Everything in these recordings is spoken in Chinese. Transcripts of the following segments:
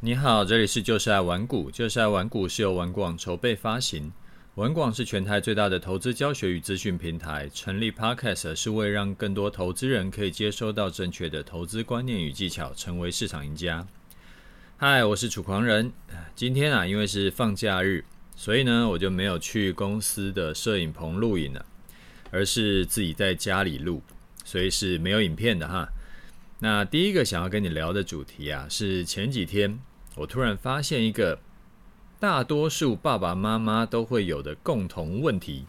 你好，这里是就是爱玩股，就是爱玩股是由玩广筹备发行。玩广是全台最大的投资教学与资讯平台，成立 Podcast 是为让更多投资人可以接收到正确的投资观念与技巧，成为市场赢家。嗨，我是楚狂人。今天啊，因为是放假日，所以呢，我就没有去公司的摄影棚录影了，而是自己在家里录，所以是没有影片的哈。那第一个想要跟你聊的主题啊，是前几天我突然发现一个大多数爸爸妈妈都会有的共同问题。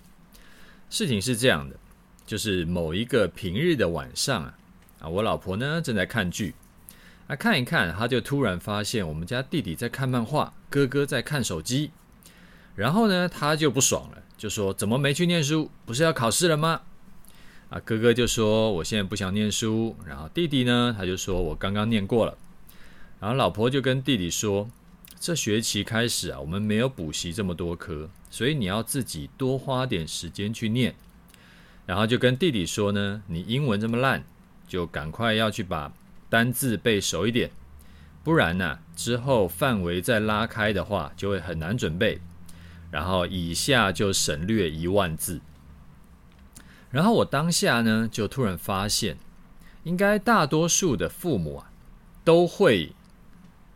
事情是这样的，就是某一个平日的晚上啊，啊，我老婆呢正在看剧，啊，看一看，她就突然发现我们家弟弟在看漫画，哥哥在看手机，然后呢，她就不爽了，就说：“怎么没去念书？不是要考试了吗？”啊，哥哥就说我现在不想念书，然后弟弟呢，他就说我刚刚念过了，然后老婆就跟弟弟说，这学期开始啊，我们没有补习这么多科，所以你要自己多花点时间去念，然后就跟弟弟说呢，你英文这么烂，就赶快要去把单字背熟一点，不然呢，之后范围再拉开的话，就会很难准备，然后以下就省略一万字。然后我当下呢，就突然发现，应该大多数的父母啊，都会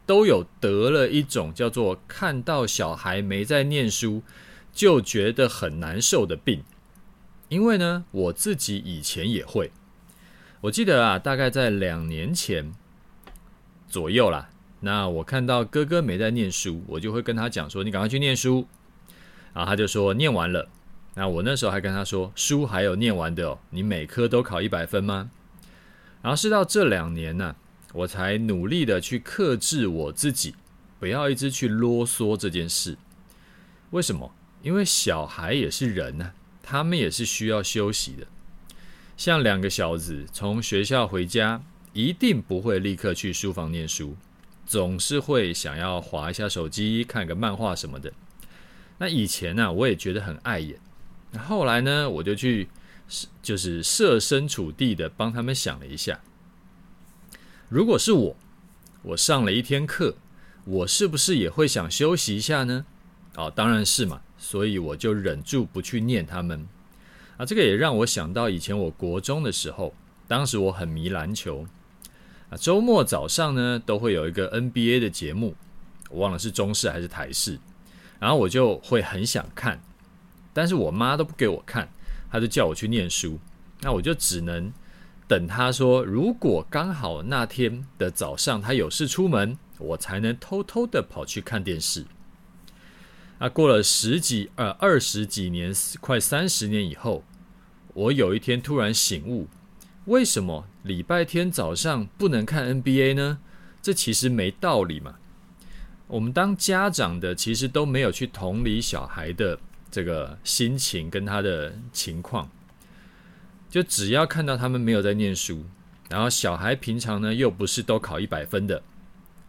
都有得了一种叫做看到小孩没在念书，就觉得很难受的病。因为呢，我自己以前也会，我记得啊，大概在两年前左右啦，那我看到哥哥没在念书，我就会跟他讲说：“你赶快去念书。”然后他就说：“念完了。”那我那时候还跟他说，书还有念完的哦，你每科都考一百分吗？然后是到这两年呢，我才努力的去克制我自己，不要一直去啰嗦这件事。为什么？因为小孩也是人呢，他们也是需要休息的。像两个小子从学校回家，一定不会立刻去书房念书，总是会想要划一下手机，看个漫画什么的。那以前呢，我也觉得很碍眼。那后来呢，我就去，就是设身处地的帮他们想了一下，如果是我，我上了一天课，我是不是也会想休息一下呢？哦，当然是嘛，所以我就忍住不去念他们。啊，这个也让我想到以前我国中的时候，当时我很迷篮球，啊，周末早上呢都会有一个 NBA 的节目，我忘了是中视还是台视，然后我就会很想看。但是我妈都不给我看，她就叫我去念书，那我就只能等她说，如果刚好那天的早上她有事出门，我才能偷偷的跑去看电视。那过了十几呃二十几年，快三十年以后，我有一天突然醒悟，为什么礼拜天早上不能看 NBA 呢？这其实没道理嘛。我们当家长的其实都没有去同理小孩的。这个心情跟他的情况，就只要看到他们没有在念书，然后小孩平常呢又不是都考一百分的，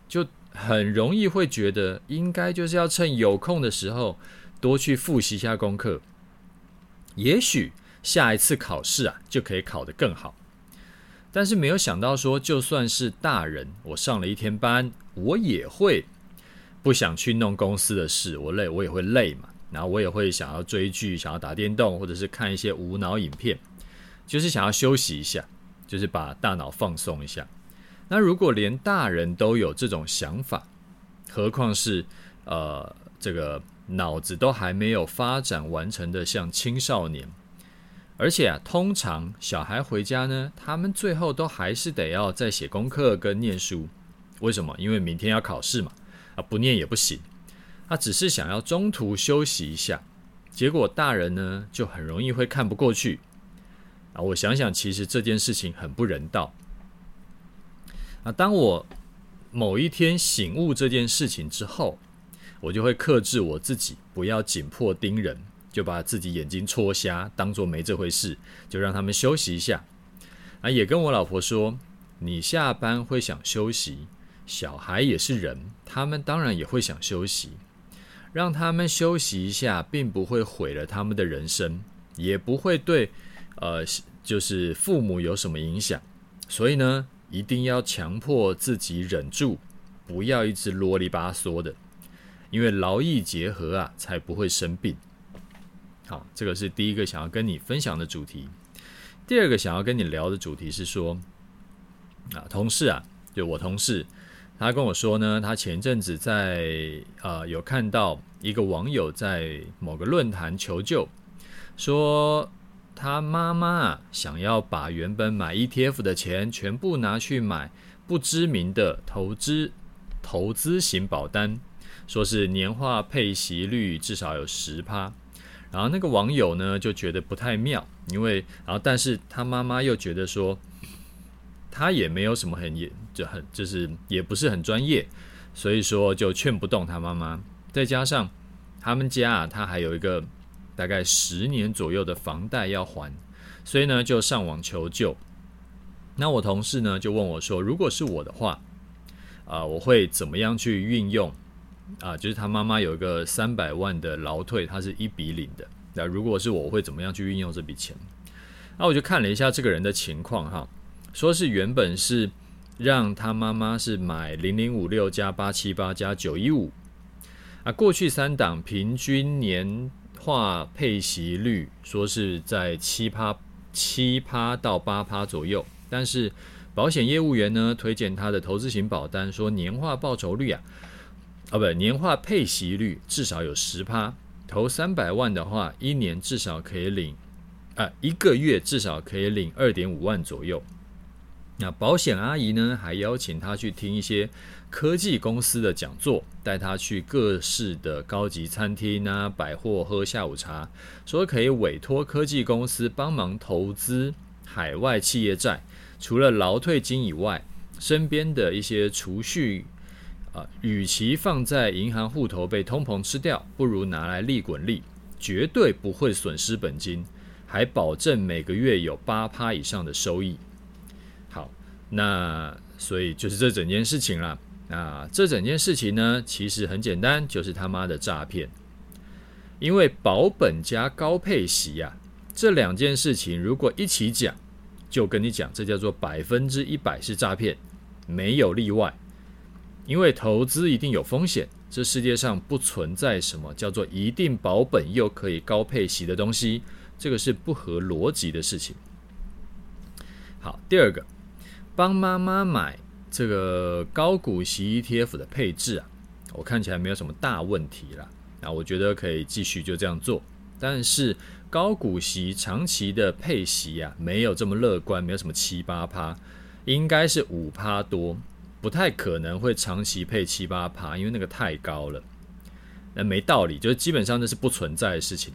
就很容易会觉得应该就是要趁有空的时候多去复习一下功课，也许下一次考试啊就可以考得更好。但是没有想到说，就算是大人，我上了一天班，我也会不想去弄公司的事，我累，我也会累嘛。然后我也会想要追剧，想要打电动，或者是看一些无脑影片，就是想要休息一下，就是把大脑放松一下。那如果连大人都有这种想法，何况是呃这个脑子都还没有发展完成的像青少年，而且啊，通常小孩回家呢，他们最后都还是得要再写功课跟念书。为什么？因为明天要考试嘛，啊，不念也不行。他只是想要中途休息一下，结果大人呢就很容易会看不过去啊！我想想，其实这件事情很不人道啊！当我某一天醒悟这件事情之后，我就会克制我自己，不要紧迫盯人，就把自己眼睛戳瞎，当做没这回事，就让他们休息一下啊！也跟我老婆说，你下班会想休息，小孩也是人，他们当然也会想休息。让他们休息一下，并不会毁了他们的人生，也不会对呃，就是父母有什么影响。所以呢，一定要强迫自己忍住，不要一直啰里吧嗦的，因为劳逸结合啊，才不会生病。好，这个是第一个想要跟你分享的主题。第二个想要跟你聊的主题是说，啊，同事啊，就我同事，他跟我说呢，他前阵子在呃有看到一个网友在某个论坛求救，说他妈妈想要把原本买 ETF 的钱全部拿去买不知名的投资投资型保单，说是年化配息率至少有十趴。然后那个网友呢就觉得不太妙，因为然后但是他妈妈又觉得说，他也没有什么很严就很就是也不是很专业，所以说就劝不动他妈妈。再加上他们家啊，他还有一个大概十年左右的房贷要还，所以呢就上网求救。那我同事呢就问我说，如果是我的话，啊、我会怎么样去运用？啊，就是他妈妈有一个三百万的劳退，他是一比零的。那如果是我，我会怎么样去运用这笔钱？那我就看了一下这个人的情况哈，说是原本是让他妈妈是买零零五六加八七八加九一五啊，过去三档平均年化配息率说是在七趴七趴到八趴左右，但是保险业务员呢推荐他的投资型保单，说年化报酬率啊。啊，不，年化配息率至少有十趴，投三百万的话，一年至少可以领，啊，一个月至少可以领二点五万左右。那保险阿姨呢，还邀请他去听一些科技公司的讲座，带他去各式的高级餐厅啊、百货喝下午茶，说可以委托科技公司帮忙投资海外企业债，除了劳退金以外，身边的一些储蓄。啊，与其放在银行户头被通膨吃掉，不如拿来利滚利，绝对不会损失本金，还保证每个月有八趴以上的收益。那所以就是这整件事情啦。那这整件事情呢，其实很简单，就是他妈的诈骗。因为保本加高配息呀、啊，这两件事情如果一起讲，就跟你讲，这叫做百分之一百是诈骗，没有例外。因为投资一定有风险，这世界上不存在什么叫做一定保本又可以高配息的东西，这个是不合逻辑的事情。好，第二个，帮妈妈买这个高股息 ETF 的配置啊，我看起来没有什么大问题啦，那我觉得可以继续就这样做。但是高股息长期的配息啊，没有这么乐观，没有什么七八趴，应该是五趴多。不太可能会长期配七八趴，因为那个太高了，那没道理，就是基本上那是不存在的事情。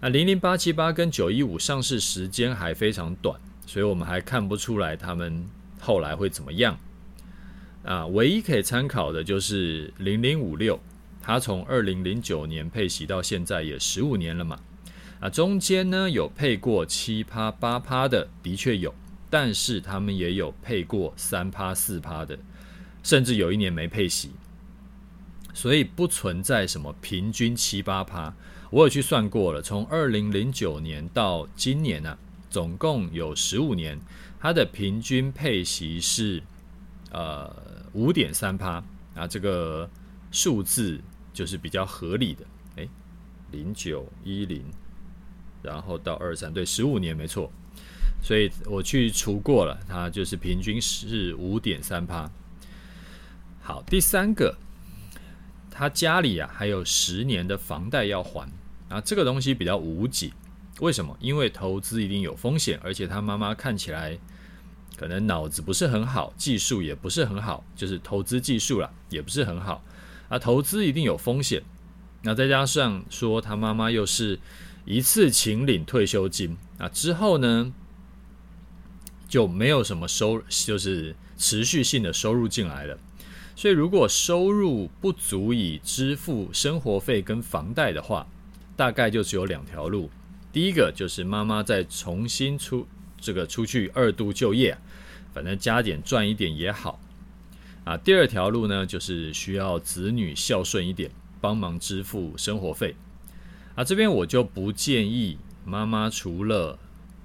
那零零八七八跟九一五上市时间还非常短，所以我们还看不出来他们后来会怎么样。啊，唯一可以参考的就是零零五六，它从二零零九年配息到现在也十五年了嘛。啊，中间呢有配过七趴八趴的，的确有，但是他们也有配过三趴四趴的。甚至有一年没配息，所以不存在什么平均七八趴。我有去算过了，从二零零九年到今年呢、啊，总共有十五年，它的平均配息是呃五点三趴啊，这个数字就是比较合理的。诶，零九一零，然后到二三，对，十五年没错。所以我去除过了，它就是平均是五点三趴。好，第三个，他家里啊还有十年的房贷要还啊，这个东西比较无解。为什么？因为投资一定有风险，而且他妈妈看起来可能脑子不是很好，技术也不是很好，就是投资技术啦，也不是很好啊。投资一定有风险，那再加上说他妈妈又是一次请领退休金啊，之后呢就没有什么收，就是持续性的收入进来了。所以，如果收入不足以支付生活费跟房贷的话，大概就只有两条路。第一个就是妈妈再重新出这个出去二度就业，反正加点赚一点也好。啊，第二条路呢，就是需要子女孝顺一点，帮忙支付生活费。啊，这边我就不建议妈妈除了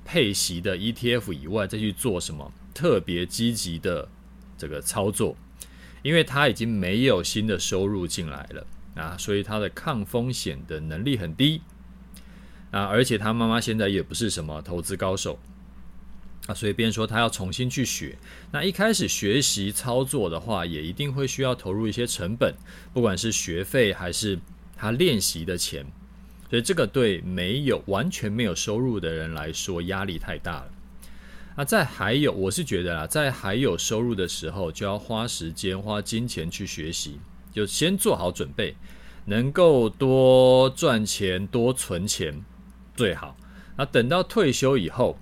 配息的 ETF 以外，再去做什么特别积极的这个操作。因为他已经没有新的收入进来了啊，所以他的抗风险的能力很低啊，而且他妈妈现在也不是什么投资高手啊，所以变说他要重新去学。那一开始学习操作的话，也一定会需要投入一些成本，不管是学费还是他练习的钱。所以这个对没有完全没有收入的人来说压力太大了。那在还有，我是觉得啊，在还有收入的时候，就要花时间、花金钱去学习，就先做好准备，能够多赚钱、多存钱最好。那等到退休以后，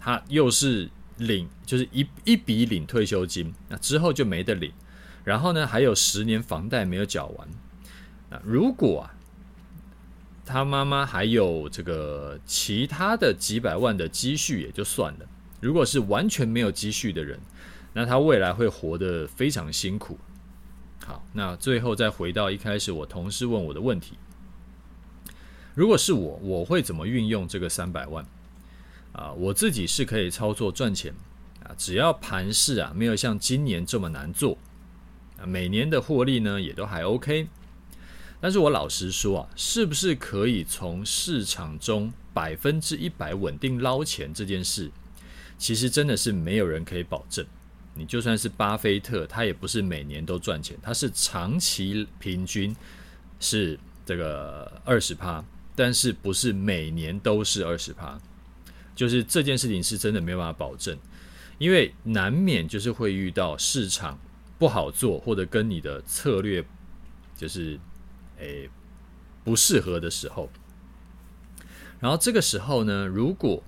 他又是领，就是一一笔领退休金，那之后就没得领。然后呢，还有十年房贷没有缴完。那如果啊，他妈妈还有这个其他的几百万的积蓄也就算了，如果是完全没有积蓄的人，那他未来会活得非常辛苦。好，那最后再回到一开始我同事问我的问题，如果是我，我会怎么运用这个三百万？啊，我自己是可以操作赚钱啊，只要盘势啊没有像今年这么难做，啊，每年的获利呢也都还 OK。但是我老实说啊，是不是可以从市场中百分之一百稳定捞钱这件事，其实真的是没有人可以保证。你就算是巴菲特，他也不是每年都赚钱，他是长期平均是这个二十趴，但是不是每年都是二十趴。就是这件事情是真的没有办法保证，因为难免就是会遇到市场不好做，或者跟你的策略就是。诶，不适合的时候，然后这个时候呢，如果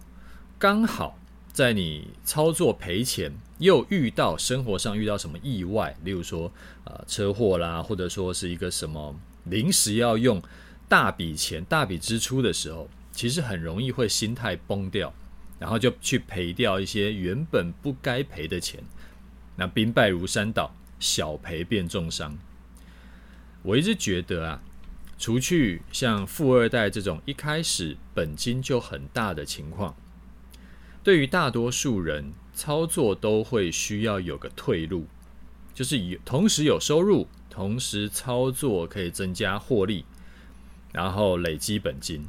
刚好在你操作赔钱，又遇到生活上遇到什么意外，例如说呃车祸啦，或者说是一个什么临时要用大笔钱、大笔支出的时候，其实很容易会心态崩掉，然后就去赔掉一些原本不该赔的钱，那兵败如山倒，小赔变重伤。我一直觉得啊，除去像富二代这种一开始本金就很大的情况，对于大多数人操作都会需要有个退路，就是有同时有收入，同时操作可以增加获利，然后累积本金。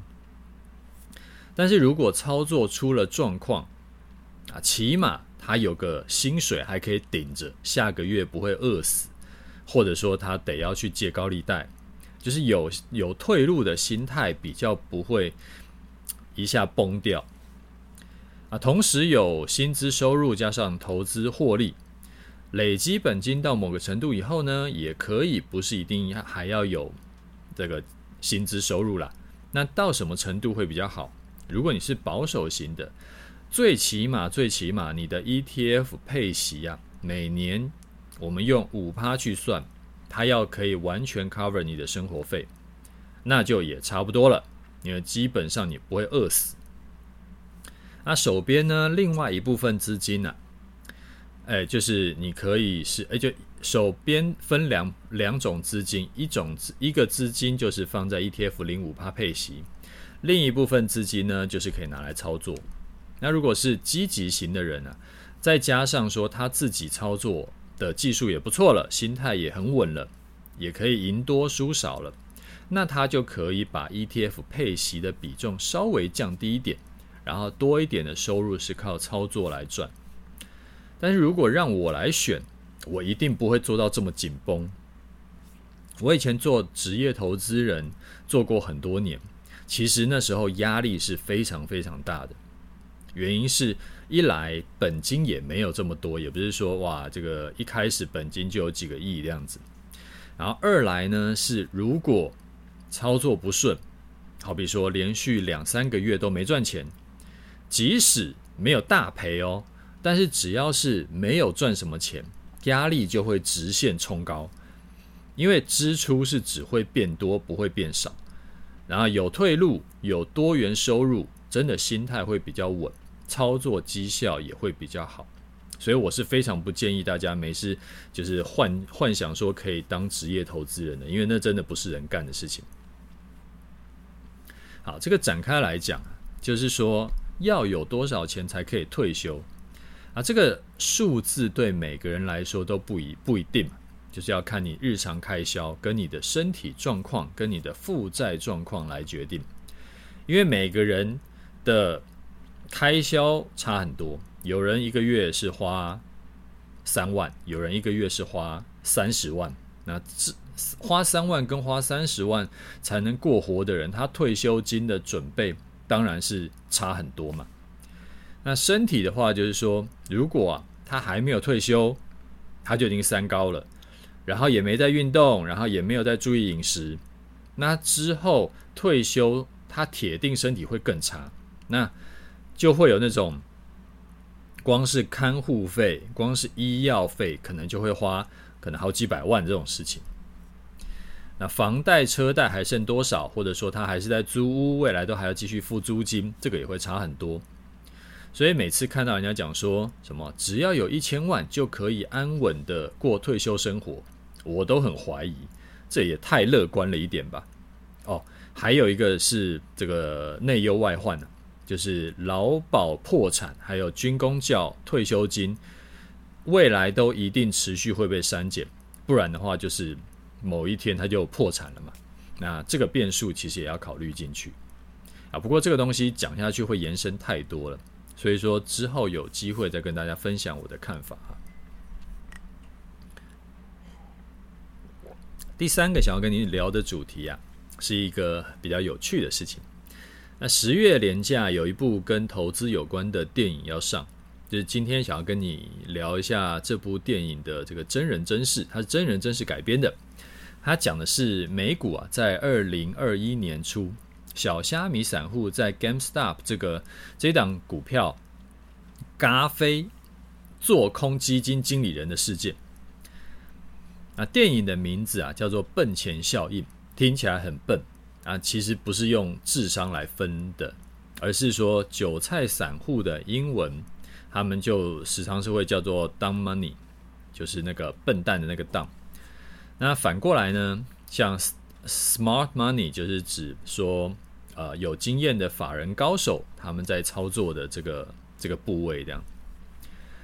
但是如果操作出了状况啊，起码他有个薪水还可以顶着，下个月不会饿死。或者说他得要去借高利贷，就是有有退路的心态，比较不会一下崩掉啊。同时有薪资收入加上投资获利，累积本金到某个程度以后呢，也可以不是一定还要有这个薪资收入啦。那到什么程度会比较好？如果你是保守型的，最起码最起码你的 ETF 配息啊，每年。我们用五趴去算，它要可以完全 cover 你的生活费，那就也差不多了。因为基本上你不会饿死。那手边呢，另外一部分资金呢、啊，哎，就是你可以是哎，就手边分两两种资金，一种一个资金就是放在 ETF 零五趴配息，另一部分资金呢，就是可以拿来操作。那如果是积极型的人呢、啊，再加上说他自己操作。的技术也不错了，心态也很稳了，也可以赢多输少了，那他就可以把 ETF 配息的比重稍微降低一点，然后多一点的收入是靠操作来赚。但是如果让我来选，我一定不会做到这么紧绷。我以前做职业投资人做过很多年，其实那时候压力是非常非常大的，原因是。一来本金也没有这么多，也不是说哇，这个一开始本金就有几个亿这样子。然后二来呢是，如果操作不顺，好比说连续两三个月都没赚钱，即使没有大赔哦，但是只要是没有赚什么钱，压力就会直线冲高，因为支出是只会变多不会变少。然后有退路，有多元收入，真的心态会比较稳。操作绩效也会比较好，所以我是非常不建议大家没事就是幻幻想说可以当职业投资人的，因为那真的不是人干的事情。好，这个展开来讲，就是说要有多少钱才可以退休啊？这个数字对每个人来说都不一不一定，就是要看你日常开销跟你的身体状况跟你的负债状况来决定，因为每个人的开销差很多，有人一个月是花三万，有人一个月是花三十万，那这花三万跟花三十万才能过活的人，他退休金的准备当然是差很多嘛。那身体的话，就是说，如果啊他还没有退休，他就已经三高了，然后也没在运动，然后也没有在注意饮食，那之后退休，他铁定身体会更差，那就会有那种光是看护费、光是医药费，可能就会花可能好几百万这种事情。那房贷、车贷还剩多少？或者说他还是在租屋，未来都还要继续付租金，这个也会差很多。所以每次看到人家讲说什么只要有一千万就可以安稳的过退休生活，我都很怀疑，这也太乐观了一点吧。哦，还有一个是这个内忧外患呢，就是劳保破产，还有军工教退休金，未来都一定持续会被删减，不然的话就是。某一天它就破产了嘛？那这个变数其实也要考虑进去啊。不过这个东西讲下去会延伸太多了，所以说之后有机会再跟大家分享我的看法哈。第三个想要跟你聊的主题啊，是一个比较有趣的事情。那十月连假有一部跟投资有关的电影要上，就是今天想要跟你聊一下这部电影的这个真人真事，它是真人真事改编的。它讲的是美股啊，在二零二一年初，小虾米散户在 GameStop 这个这档股票嘎飞做空基金经理人的事件。那电影的名字啊叫做《笨钱效应》，听起来很笨啊，其实不是用智商来分的，而是说韭菜散户的英文，他们就时常是会叫做 “dumb money”，就是那个笨蛋的那个 “dumb”。那反过来呢？像 smart money 就是指说，呃，有经验的法人高手他们在操作的这个这个部位这样。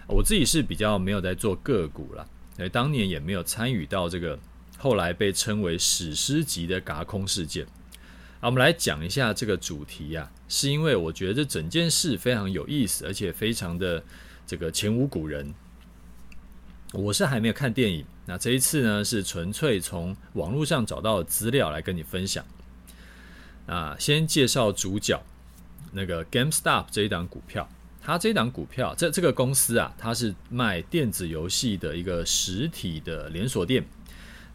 我自己是比较没有在做个股了，所以当年也没有参与到这个后来被称为史诗级的嘎空事件。啊，我们来讲一下这个主题呀，是因为我觉得这整件事非常有意思，而且非常的这个前无古人。我是还没有看电影，那这一次呢是纯粹从网络上找到的资料来跟你分享。啊，先介绍主角，那个 GameStop 这一档股票，它这档股票，这这个公司啊，它是卖电子游戏的一个实体的连锁店。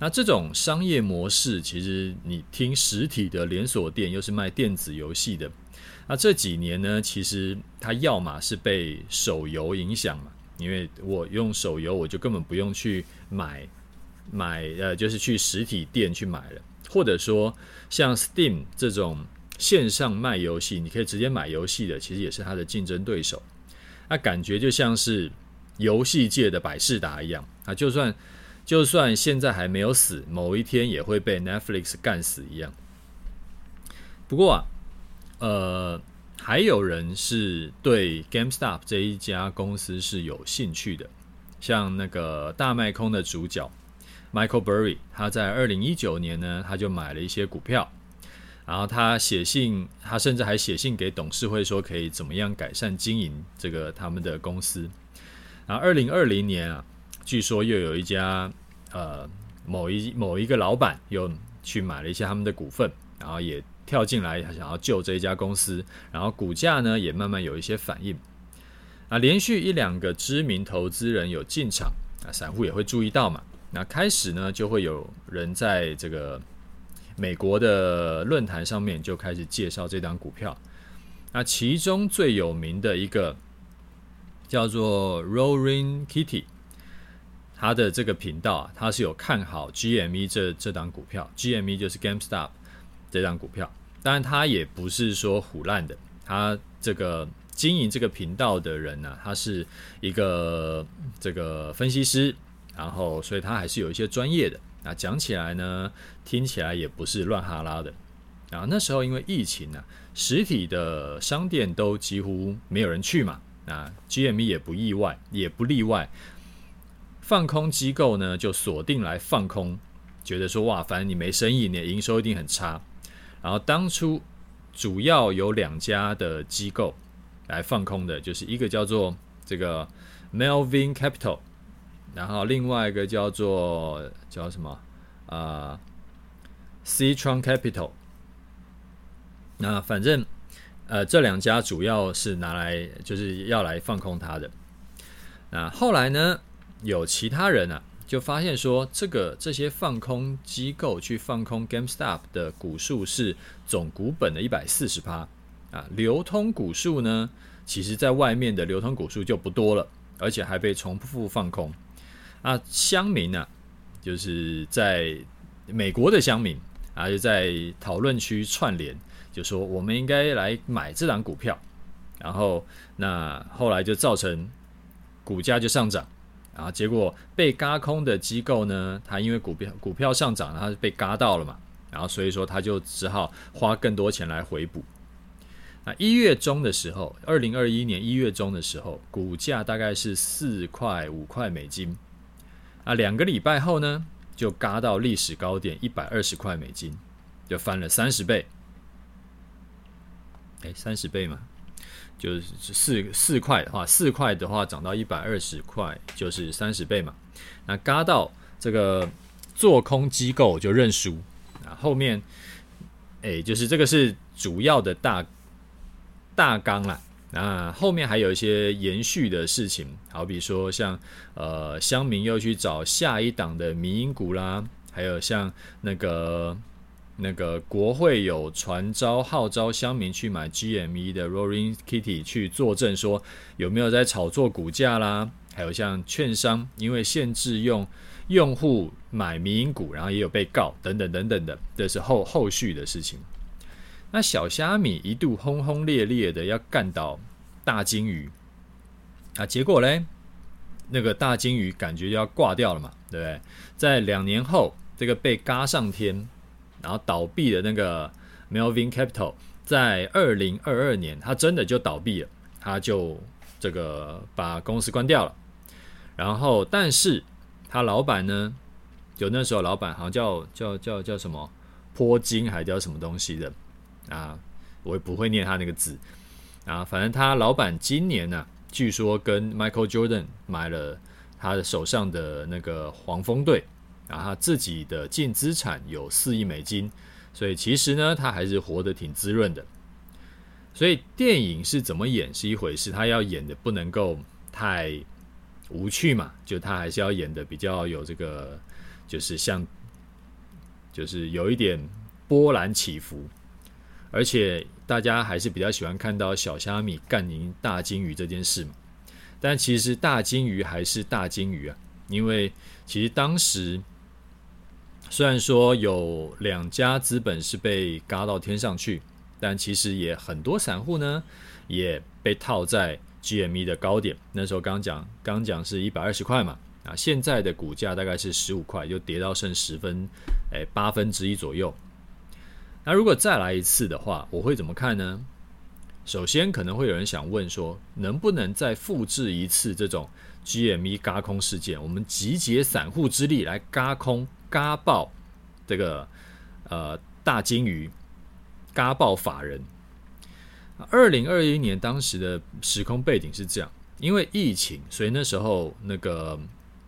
那这种商业模式，其实你听实体的连锁店又是卖电子游戏的，那这几年呢，其实它要么是被手游影响嘛。因为我用手游，我就根本不用去买买呃，就是去实体店去买了，或者说像 Steam 这种线上卖游戏，你可以直接买游戏的，其实也是它的竞争对手。那感觉就像是游戏界的百事达一样啊，就算就算现在还没有死，某一天也会被 Netflix 干死一样。不过啊，呃。还有人是对 GameStop 这一家公司是有兴趣的，像那个大卖空的主角 Michael Burry，他在二零一九年呢，他就买了一些股票，然后他写信，他甚至还写信给董事会说可以怎么样改善经营这个他们的公司。然后二零二零年啊，据说又有一家呃某一某一个老板又去买了一些他们的股份，然后也。跳进来想要救这一家公司，然后股价呢也慢慢有一些反应。啊，连续一两个知名投资人有进场，啊，散户也会注意到嘛。那开始呢就会有人在这个美国的论坛上面就开始介绍这档股票。那其中最有名的一个叫做 Roaring Kitty，他的这个频道啊，他是有看好 GME 这这档股票，GME 就是 GameStop。这张股票，当然他也不是说唬烂的，他这个经营这个频道的人呢、他是一个这个分析师，然后所以他还是有一些专业的。那讲起来呢，听起来也不是乱哈拉的。啊那时候因为疫情呢、啊，实体的商店都几乎没有人去嘛，那 GME 也不意外，也不例外。放空机构呢就锁定来放空，觉得说哇，反正你没生意，你的营收一定很差。然后当初主要有两家的机构来放空的，就是一个叫做这个 Melvin Capital，然后另外一个叫做叫什么啊、呃、Citron Capital。那反正呃这两家主要是拿来就是要来放空它的。那后来呢，有其他人啊。就发现说，这个这些放空机构去放空 GameStop 的股数是总股本的一百四十趴啊，流通股数呢，其实在外面的流通股数就不多了，而且还被重复放空啊。乡民呢、啊，就是在美国的乡民啊，就在讨论区串联，就说我们应该来买这档股票，然后那后来就造成股价就上涨。然后结果被轧空的机构呢，他因为股票股票上涨，他是被轧到了嘛，然后所以说他就只好花更多钱来回补。那一月中的时候，二零二一年一月中的时候，股价大概是四块五块美金，啊，两个礼拜后呢，就嘎到历史高点一百二十块美金，就翻了三十倍，哎，三十倍嘛。就是四四块的话，四块的话涨到一百二十块，就是三十倍嘛。那嘎到这个做空机构就认输啊。后面哎，就是这个是主要的大大纲啦。那后面还有一些延续的事情，好比说像呃乡民又去找下一档的迷因股啦，还有像那个。那个国会有传召号召乡民去买 GME 的 Roaring Kitty 去作证，说有没有在炒作股价啦？还有像券商因为限制用用户买迷因股，然后也有被告等等等等的，这是后后续的事情。那小虾米一度轰轰烈烈的要干倒大鲸鱼啊，结果嘞，那个大鲸鱼感觉就要挂掉了嘛，对不对？在两年后，这个被嘎上天。然后倒闭的那个 Melvin Capital，在二零二二年，他真的就倒闭了，他就这个把公司关掉了。然后，但是他老板呢，就那时候老板好像叫叫叫叫什么坡金，还叫什么东西的啊，我也不会念他那个字啊。反正他老板今年呢、啊，据说跟 Michael Jordan 买了他的手上的那个黄蜂队。然后他自己的净资产有四亿美金，所以其实呢，他还是活得挺滋润的。所以电影是怎么演是一回事，他要演的不能够太无趣嘛，就他还是要演的比较有这个，就是像，就是有一点波澜起伏，而且大家还是比较喜欢看到小虾米干赢大鲸鱼这件事嘛。但其实大鲸鱼还是大鲸鱼啊，因为其实当时。虽然说有两家资本是被嘎到天上去，但其实也很多散户呢也被套在 GME 的高点。那时候刚讲刚讲是一百二十块嘛，啊，现在的股价大概是十五块，就跌到剩十分，哎，八分之一左右。那如果再来一次的话，我会怎么看呢？首先可能会有人想问说，能不能再复制一次这种 GME 嘎空事件？我们集结散户之力来嘎空。嘎爆这个呃大鲸鱼，嘎爆法人。二零二一年当时的时空背景是这样，因为疫情，所以那时候那个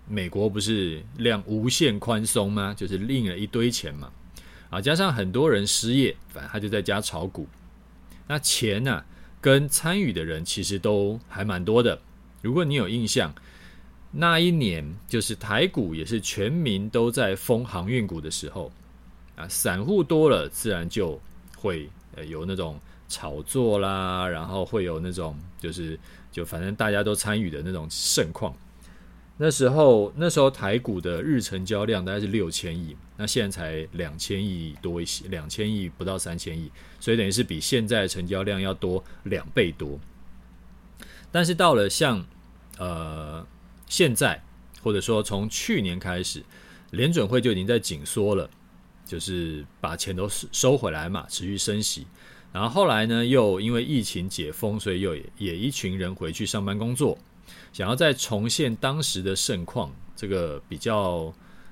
美国不是量无限宽松吗？就是印了一堆钱嘛，啊，加上很多人失业，反正他就在家炒股。那钱呢、啊，跟参与的人其实都还蛮多的。如果你有印象。那一年就是台股也是全民都在封航运股的时候啊，散户多了，自然就会呃有那种炒作啦，然后会有那种就是就反正大家都参与的那种盛况。那时候那时候台股的日成交量大概是六千亿，那现在才两千亿多一些，两千亿不到三千亿，所以等于是比现在的成交量要多两倍多。但是到了像呃。现在，或者说从去年开始，联准会就已经在紧缩了，就是把钱都收回来嘛，持续升息。然后后来呢，又因为疫情解封，所以又，也一群人回去上班工作，想要再重现当时的盛况，这个比较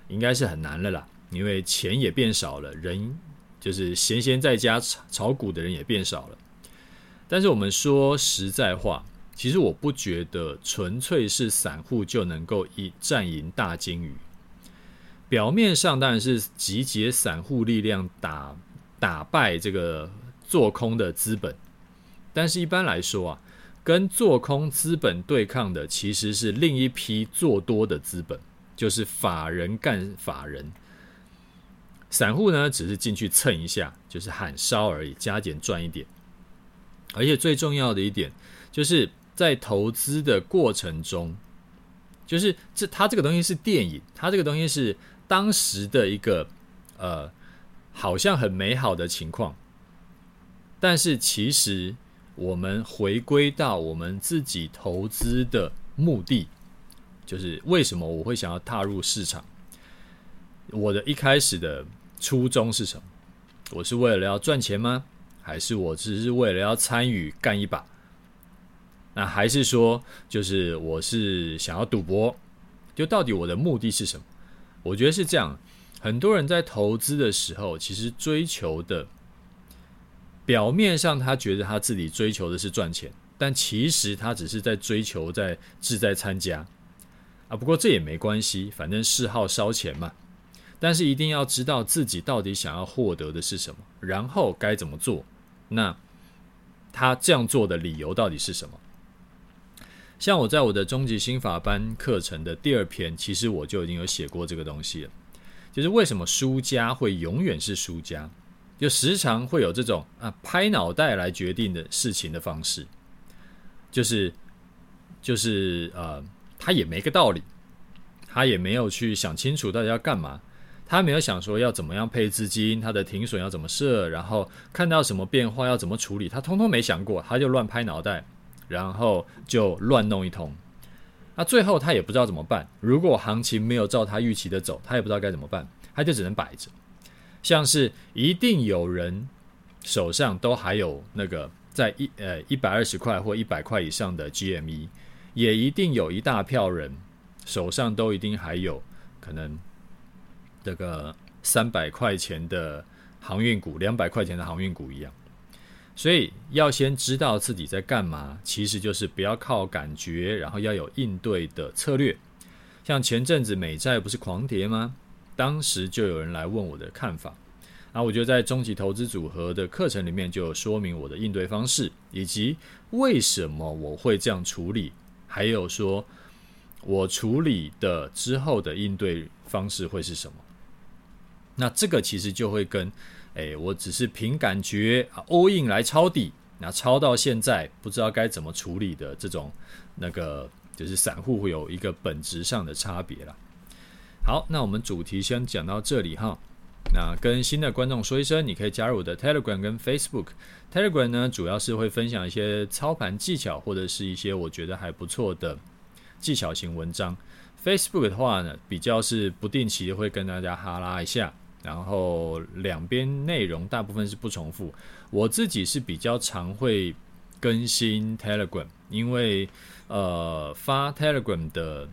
应该是很难了啦，因为钱也变少了，人就是闲闲在家炒股的人也变少了。但是我们说实在话，其实我不觉得纯粹是散户就能够一战赢大鲸鱼。表面上当然是集结散户力量打打败这个做空的资本，但是一般来说啊，跟做空资本对抗的其实是另一批做多的资本，就是法人干法人。散户呢，只是进去蹭一下，就是喊烧而已，加减赚一点。而且最重要的一点，就是在投资的过程中，就是这它这个东西是电影，它这个东西是。当时的一个呃，好像很美好的情况，但是其实我们回归到我们自己投资的目的，就是为什么我会想要踏入市场？我的一开始的初衷是什么？我是为了要赚钱吗？还是我只是为了要参与干一把？那还是说，就是我是想要赌博？就到底我的目的是什么？我觉得是这样，很多人在投资的时候，其实追求的表面上他觉得他自己追求的是赚钱，但其实他只是在追求在志在参加啊。不过这也没关系，反正嗜好烧钱嘛。但是一定要知道自己到底想要获得的是什么，然后该怎么做。那他这样做的理由到底是什么？像我在我的终极心法班课程的第二篇，其实我就已经有写过这个东西了，就是为什么输家会永远是输家，就时常会有这种啊拍脑袋来决定的事情的方式，就是就是呃他也没个道理，他也没有去想清楚到底要干嘛，他没有想说要怎么样配资金，他的停损要怎么设，然后看到什么变化要怎么处理，他通通没想过，他就乱拍脑袋。然后就乱弄一通，那最后他也不知道怎么办。如果行情没有照他预期的走，他也不知道该怎么办，他就只能摆着。像是一定有人手上都还有那个在一呃一百二十块或一百块以上的 GME，也一定有一大票人手上都一定还有可能这个三百块钱的航运股、两百块钱的航运股一样。所以要先知道自己在干嘛，其实就是不要靠感觉，然后要有应对的策略。像前阵子美债不是狂跌吗？当时就有人来问我的看法，啊，我就在终极投资组合的课程里面就有说明我的应对方式，以及为什么我会这样处理，还有说我处理的之后的应对方式会是什么。那这个其实就会跟。哎，我只是凭感觉啊，all in 来抄底，那抄到现在不知道该怎么处理的这种，那个就是散户会有一个本质上的差别了。好，那我们主题先讲到这里哈。那跟新的观众说一声，你可以加入我的 Telegram 跟 Facebook。Telegram 呢，主要是会分享一些操盘技巧或者是一些我觉得还不错的技巧型文章。Facebook 的话呢，比较是不定期会跟大家哈拉一下。然后两边内容大部分是不重复，我自己是比较常会更新 Telegram，因为呃发 Telegram 的，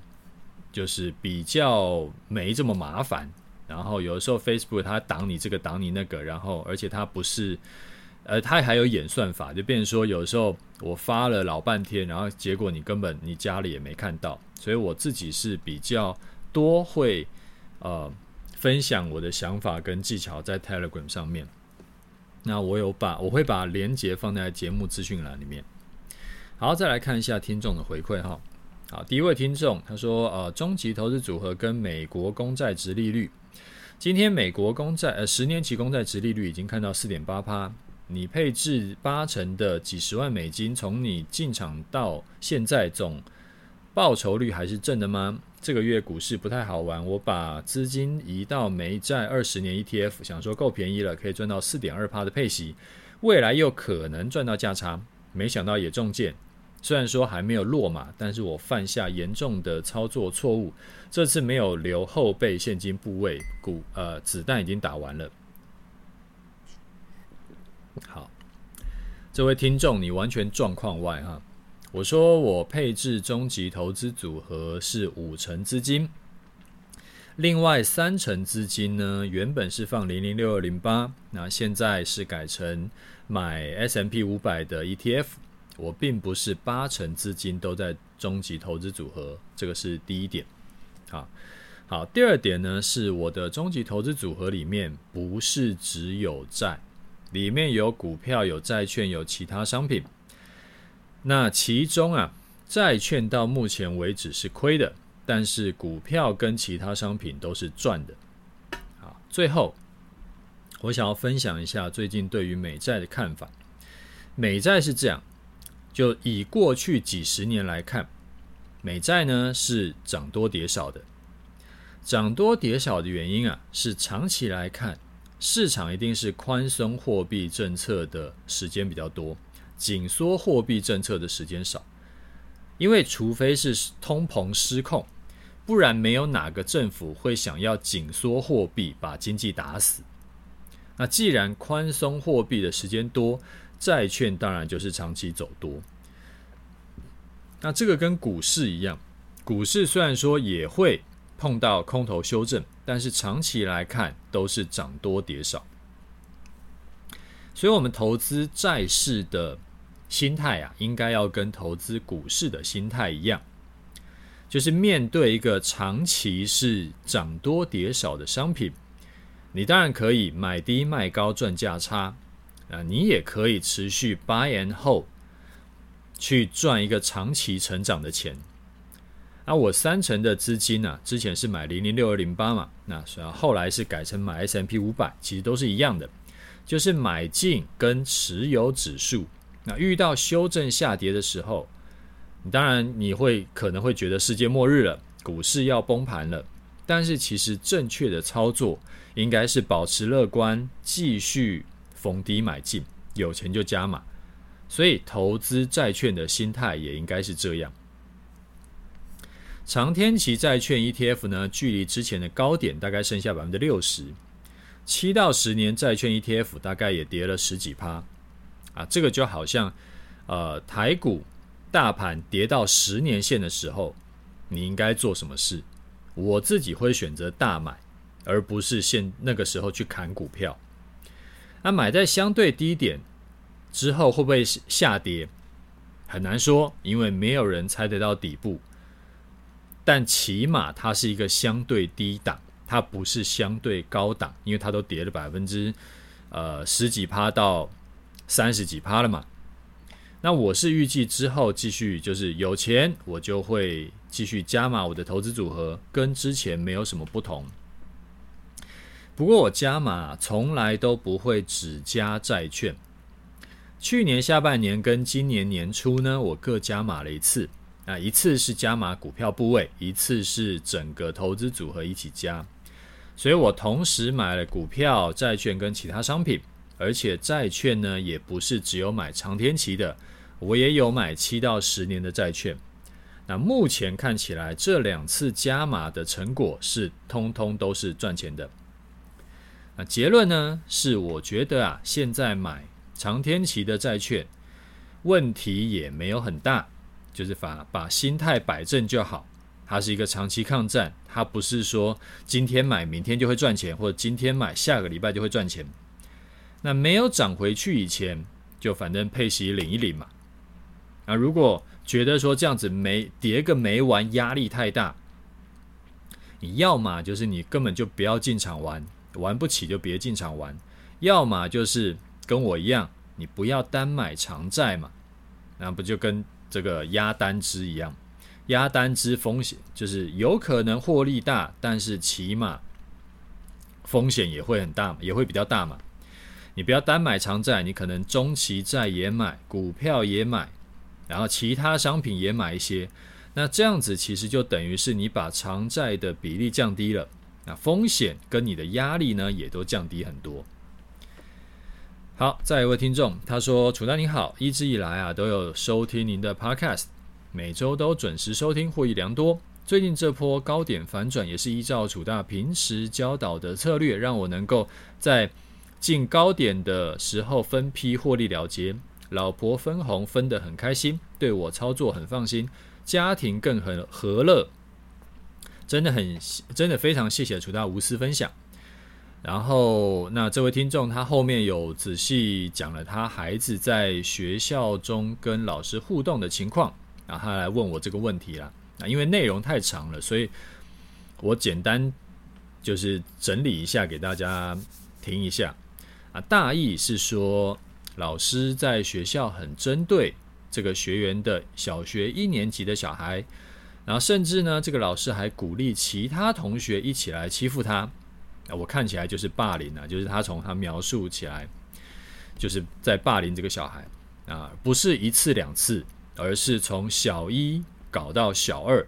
就是比较没这么麻烦。然后有的时候 Facebook 它挡你这个挡你那个，然后而且它不是，呃它还有演算法，就变成说有的时候我发了老半天，然后结果你根本你家里也没看到，所以我自己是比较多会呃。分享我的想法跟技巧在 Telegram 上面，那我有把我会把连接放在节目资讯栏里面。好，再来看一下听众的回馈哈。好，第一位听众他说，呃，终极投资组合跟美国公债殖利率，今天美国公债呃十年期公债殖利率已经看到四点八趴，你配置八成的几十万美金，从你进场到现在总报酬率还是正的吗？这个月股市不太好玩，我把资金移到美债二十年 ETF，想说够便宜了，可以赚到四点二趴的配息，未来又可能赚到价差，没想到也中箭。虽然说还没有落马，但是我犯下严重的操作错误，这次没有留后备现金部位，股呃子弹已经打完了。好，这位听众，你完全状况外哈。我说我配置终极投资组合是五成资金，另外三成资金呢，原本是放零零六二零八，那现在是改成买 S M P 五百的 ETF。我并不是八成资金都在终极投资组合，这个是第一点。好，好，第二点呢，是我的终极投资组合里面不是只有债，里面有股票、有债券、有其他商品。那其中啊，债券到目前为止是亏的。但是股票跟其他商品都是赚的。好，最后我想要分享一下最近对于美债的看法。美债是这样，就以过去几十年来看，美债呢是涨多跌少的。涨多跌少的原因啊，是长期来看，市场一定是宽松货币政策的时间比较多，紧缩货币政策的时间少。因为除非是通膨失控。不然，没有哪个政府会想要紧缩货币把经济打死。那既然宽松货币的时间多，债券当然就是长期走多。那这个跟股市一样，股市虽然说也会碰到空头修正，但是长期来看都是涨多跌少。所以，我们投资债市的心态啊，应该要跟投资股市的心态一样。就是面对一个长期是涨多跌少的商品，你当然可以买低卖高赚价差啊，你也可以持续 buy and hold 去赚一个长期成长的钱。啊，我三成的资金呢，之前是买零零六二零八嘛，那虽然后来是改成买 S M P 五百，其实都是一样的，就是买进跟持有指数。那遇到修正下跌的时候。当然，你会可能会觉得世界末日了，股市要崩盘了。但是，其实正确的操作应该是保持乐观，继续逢低买进，有钱就加码。所以，投资债券的心态也应该是这样。长天期债券 ETF 呢，距离之前的高点大概剩下百分之六十。七到十年债券 ETF 大概也跌了十几趴。啊，这个就好像呃台股。大盘跌到十年线的时候，你应该做什么事？我自己会选择大买，而不是现那个时候去砍股票。那买在相对低点之后会不会下跌？很难说，因为没有人猜得到底部。但起码它是一个相对低档，它不是相对高档，因为它都跌了百分之呃十几趴到三十几趴了嘛。那我是预计之后继续就是有钱，我就会继续加码我的投资组合，跟之前没有什么不同。不过我加码从来都不会只加债券。去年下半年跟今年年初呢，我各加码了一次。啊，一次是加码股票部位，一次是整个投资组合一起加。所以我同时买了股票、债券跟其他商品，而且债券呢也不是只有买长天期的。我也有买七到十年的债券，那目前看起来这两次加码的成果是通通都是赚钱的。结论呢是，我觉得啊，现在买长天期的债券问题也没有很大，就是把把心态摆正就好。它是一个长期抗战，它不是说今天买明天就会赚钱，或者今天买下个礼拜就会赚钱。那没有涨回去以前，就反正配息领一领嘛。啊，如果觉得说这样子没跌个没完，压力太大，你要么就是你根本就不要进场玩，玩不起就别进场玩；要么就是跟我一样，你不要单买长债嘛，那不就跟这个压单支一样，压单支风险就是有可能获利大，但是起码风险也会很大，也会比较大嘛。你不要单买长债，你可能中期债也买，股票也买。然后其他商品也买一些，那这样子其实就等于是你把长债的比例降低了，风险跟你的压力呢也都降低很多。好，再一位听众他说：“楚大你好，一直以来啊都有收听您的 Podcast，每周都准时收听，获益良多。最近这波高点反转也是依照楚大平时教导的策略，让我能够在进高点的时候分批获利了结。”老婆分红分得很开心，对我操作很放心，家庭更很和乐。真的很真的非常谢谢楚大无私分享。然后，那这位听众他后面有仔细讲了他孩子在学校中跟老师互动的情况，然后他来问我这个问题啦。那因为内容太长了，所以我简单就是整理一下给大家听一下。啊，大意是说，老师在学校很针对这个学员的小学一年级的小孩，然后甚至呢，这个老师还鼓励其他同学一起来欺负他。我看起来就是霸凌啊，就是他从他描述起来，就是在霸凌这个小孩啊，不是一次两次，而是从小一搞到小二。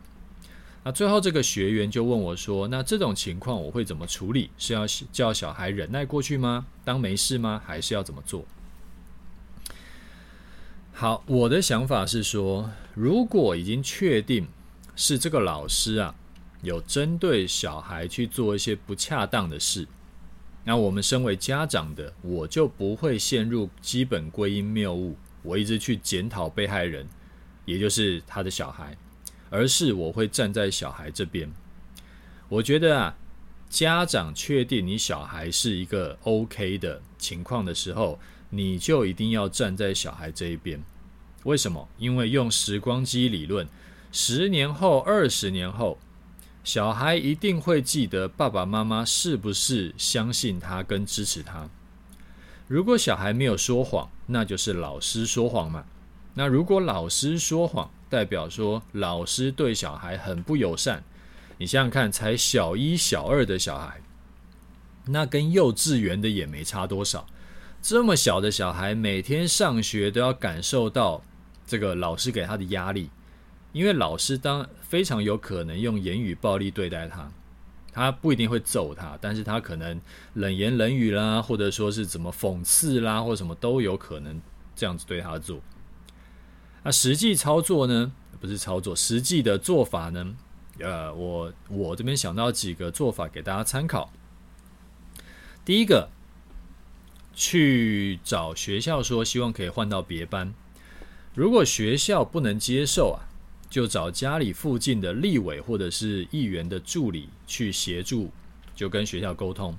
那最后这个学员就问我说：“那这种情况我会怎么处理？是要叫小孩忍耐过去吗？当没事吗？还是要怎么做？”好，我的想法是说，如果已经确定是这个老师啊。有针对小孩去做一些不恰当的事，那我们身为家长的，我就不会陷入基本归因谬误，我一直去检讨被害人，也就是他的小孩，而是我会站在小孩这边。我觉得啊，家长确定你小孩是一个 OK 的情况的时候，你就一定要站在小孩这一边。为什么？因为用时光机理论，十年后、二十年后。小孩一定会记得爸爸妈妈是不是相信他跟支持他。如果小孩没有说谎，那就是老师说谎嘛。那如果老师说谎，代表说老师对小孩很不友善。你想想看，才小一、小二的小孩，那跟幼稚园的也没差多少。这么小的小孩，每天上学都要感受到这个老师给他的压力。因为老师当非常有可能用言语暴力对待他，他不一定会揍他，但是他可能冷言冷语啦，或者说是怎么讽刺啦，或者什么都有可能这样子对他做。那实际操作呢？不是操作，实际的做法呢？呃，我我这边想到几个做法给大家参考。第一个，去找学校说希望可以换到别班，如果学校不能接受啊。就找家里附近的立委或者是议员的助理去协助，就跟学校沟通。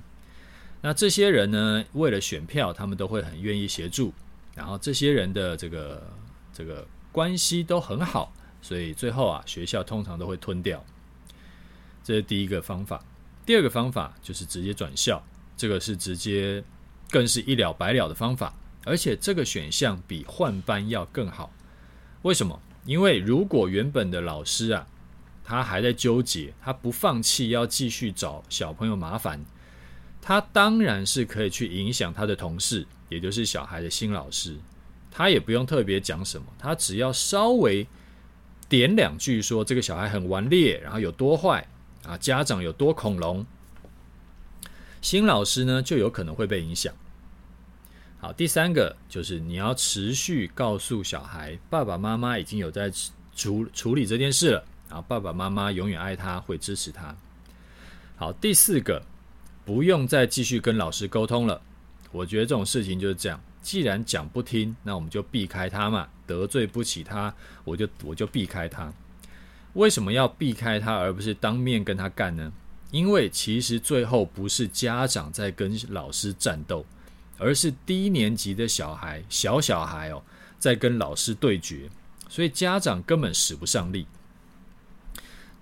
那这些人呢，为了选票，他们都会很愿意协助。然后这些人的这个这个关系都很好，所以最后啊，学校通常都会吞掉。这是第一个方法。第二个方法就是直接转校，这个是直接更是一了百了的方法，而且这个选项比换班要更好。为什么？因为如果原本的老师啊，他还在纠结，他不放弃要继续找小朋友麻烦，他当然是可以去影响他的同事，也就是小孩的新老师，他也不用特别讲什么，他只要稍微点两句说这个小孩很顽劣，然后有多坏啊，家长有多恐龙，新老师呢就有可能会被影响。好，第三个就是你要持续告诉小孩，爸爸妈妈已经有在处处理这件事了，然后爸爸妈妈永远爱他，会支持他。好，第四个，不用再继续跟老师沟通了。我觉得这种事情就是这样，既然讲不听，那我们就避开他嘛，得罪不起他，我就我就避开他。为什么要避开他，而不是当面跟他干呢？因为其实最后不是家长在跟老师战斗。而是低年级的小孩，小小孩哦，在跟老师对决，所以家长根本使不上力。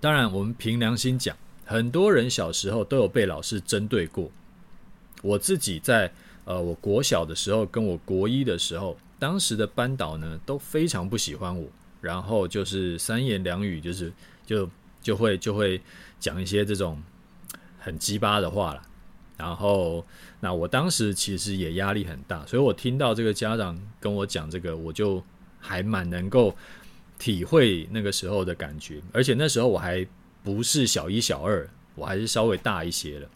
当然，我们凭良心讲，很多人小时候都有被老师针对过。我自己在呃，我国小的时候，跟我国一的时候，当时的班导呢都非常不喜欢我，然后就是三言两语，就是就就会就会讲一些这种很鸡巴的话了。然后，那我当时其实也压力很大，所以我听到这个家长跟我讲这个，我就还蛮能够体会那个时候的感觉。而且那时候我还不是小一、小二，我还是稍微大一些了。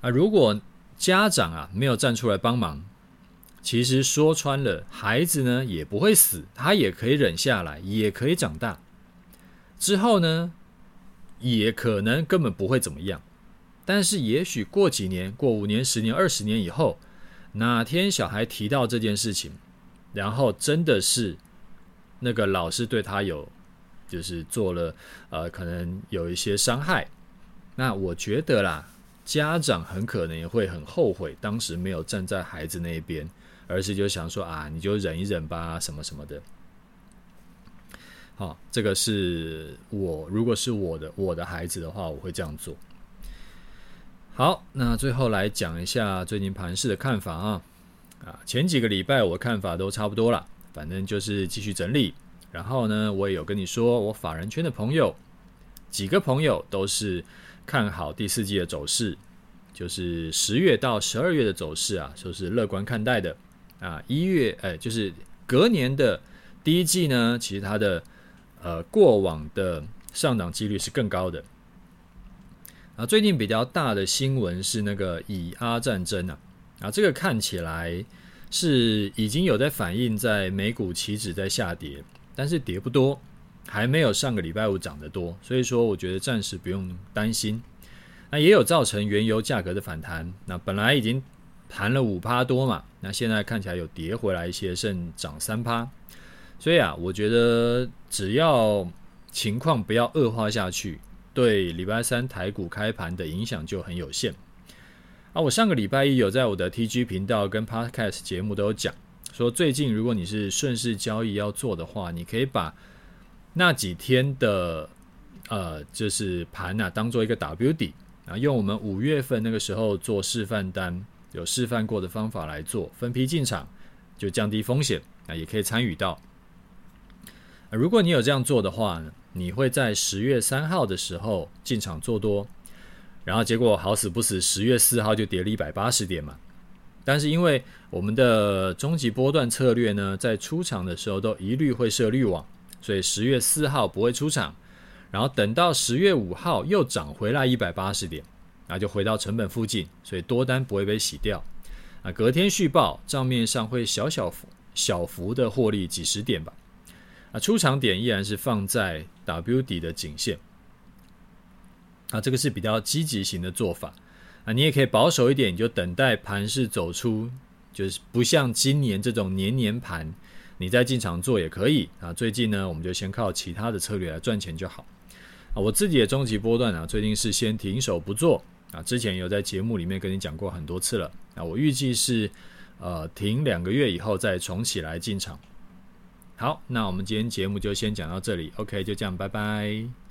啊，如果家长啊没有站出来帮忙，其实说穿了，孩子呢也不会死，他也可以忍下来，也可以长大。之后呢，也可能根本不会怎么样。但是，也许过几年、过五年、十年、二十年以后，哪天小孩提到这件事情，然后真的是那个老师对他有就是做了呃，可能有一些伤害。那我觉得啦，家长很可能也会很后悔当时没有站在孩子那一边，而是就想说啊，你就忍一忍吧，什么什么的。好，这个是我如果是我的我的孩子的话，我会这样做。好，那最后来讲一下最近盘势的看法啊。啊，前几个礼拜我看法都差不多了，反正就是继续整理。然后呢，我也有跟你说，我法人圈的朋友几个朋友都是看好第四季的走势，就是十月到十二月的走势啊，都是乐观看待的。啊，一月哎，就是隔年的第一季呢，其实它的呃过往的上涨几率是更高的。啊，最近比较大的新闻是那个以阿战争啊，啊，这个看起来是已经有在反映在美股期指在下跌，但是跌不多，还没有上个礼拜五涨得多，所以说我觉得暂时不用担心。那也有造成原油价格的反弹，那本来已经盘了五趴多嘛，那现在看起来有跌回来一些，剩涨三趴，所以啊，我觉得只要情况不要恶化下去。对礼拜三台股开盘的影响就很有限啊！我上个礼拜一有在我的 TG 频道跟 Podcast 节目都有讲，说最近如果你是顺势交易要做的话，你可以把那几天的呃就是盘啊当做一个 W 底啊，用我们五月份那个时候做示范单有示范过的方法来做，分批进场就降低风险啊，也可以参与到。如果你有这样做的话呢，你会在十月三号的时候进场做多，然后结果好死不死，十月四号就跌了一百八十点嘛。但是因为我们的终极波段策略呢，在出场的时候都一律会设滤网，所以十月四号不会出场。然后等到十月五号又涨回来一百八十点，然后就回到成本附近，所以多单不会被洗掉。啊，隔天续报账面上会小小幅小幅的获利几十点吧。啊，出场点依然是放在 W 底的颈线，啊，这个是比较积极型的做法啊。你也可以保守一点，你就等待盘势走出，就是不像今年这种年年盘，你再进场做也可以啊。最近呢，我们就先靠其他的策略来赚钱就好啊。我自己的终极波段啊，最近是先停手不做啊。之前有在节目里面跟你讲过很多次了啊。我预计是呃停两个月以后再重启来进场。好，那我们今天节目就先讲到这里，OK，就这样，拜拜。